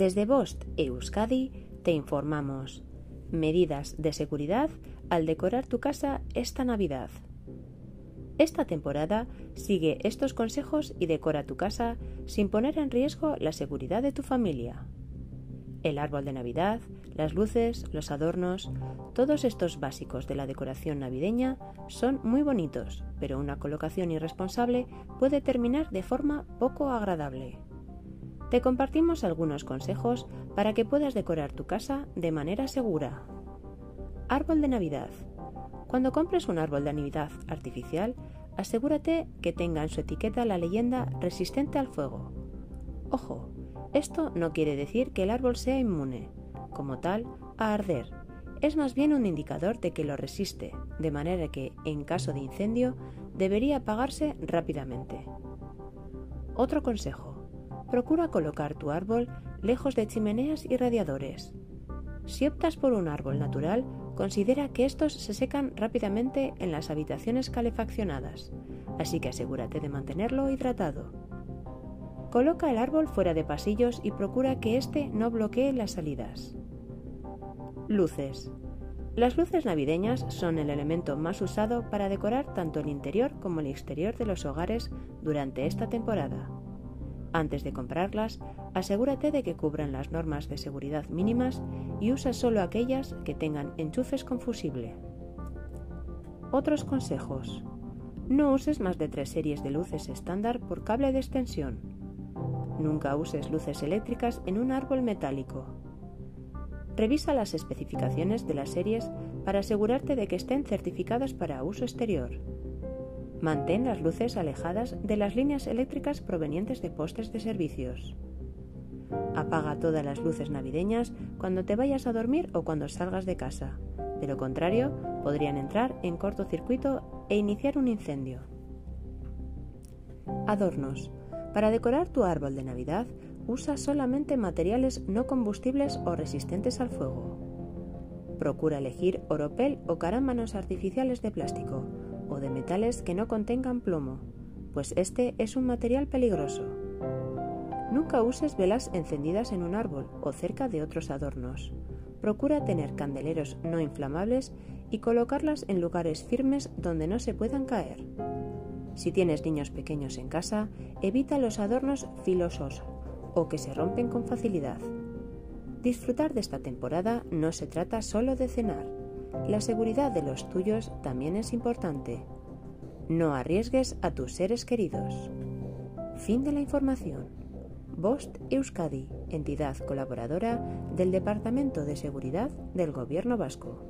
Desde Bost Euskadi te informamos medidas de seguridad al decorar tu casa esta Navidad. Esta temporada sigue estos consejos y decora tu casa sin poner en riesgo la seguridad de tu familia. El árbol de Navidad, las luces, los adornos, todos estos básicos de la decoración navideña son muy bonitos, pero una colocación irresponsable puede terminar de forma poco agradable. Te compartimos algunos consejos para que puedas decorar tu casa de manera segura. Árbol de Navidad. Cuando compres un árbol de Navidad artificial, asegúrate que tenga en su etiqueta la leyenda resistente al fuego. Ojo, esto no quiere decir que el árbol sea inmune, como tal, a arder. Es más bien un indicador de que lo resiste, de manera que, en caso de incendio, debería apagarse rápidamente. Otro consejo. Procura colocar tu árbol lejos de chimeneas y radiadores. Si optas por un árbol natural, considera que estos se secan rápidamente en las habitaciones calefaccionadas, así que asegúrate de mantenerlo hidratado. Coloca el árbol fuera de pasillos y procura que éste no bloquee las salidas. Luces. Las luces navideñas son el elemento más usado para decorar tanto el interior como el exterior de los hogares durante esta temporada. Antes de comprarlas, asegúrate de que cubran las normas de seguridad mínimas y usa solo aquellas que tengan enchufes con fusible. Otros consejos. No uses más de tres series de luces estándar por cable de extensión. Nunca uses luces eléctricas en un árbol metálico. Revisa las especificaciones de las series para asegurarte de que estén certificadas para uso exterior. Mantén las luces alejadas de las líneas eléctricas provenientes de postes de servicios. Apaga todas las luces navideñas cuando te vayas a dormir o cuando salgas de casa. De lo contrario, podrían entrar en cortocircuito e iniciar un incendio. Adornos. Para decorar tu árbol de Navidad, usa solamente materiales no combustibles o resistentes al fuego. Procura elegir oropel o carámbanos artificiales de plástico o de metales que no contengan plomo, pues este es un material peligroso. Nunca uses velas encendidas en un árbol o cerca de otros adornos. Procura tener candeleros no inflamables y colocarlas en lugares firmes donde no se puedan caer. Si tienes niños pequeños en casa, evita los adornos filosos o que se rompen con facilidad. Disfrutar de esta temporada no se trata solo de cenar, la seguridad de los tuyos también es importante. No arriesgues a tus seres queridos. Fin de la información. Bost Euskadi, entidad colaboradora del Departamento de Seguridad del Gobierno Vasco.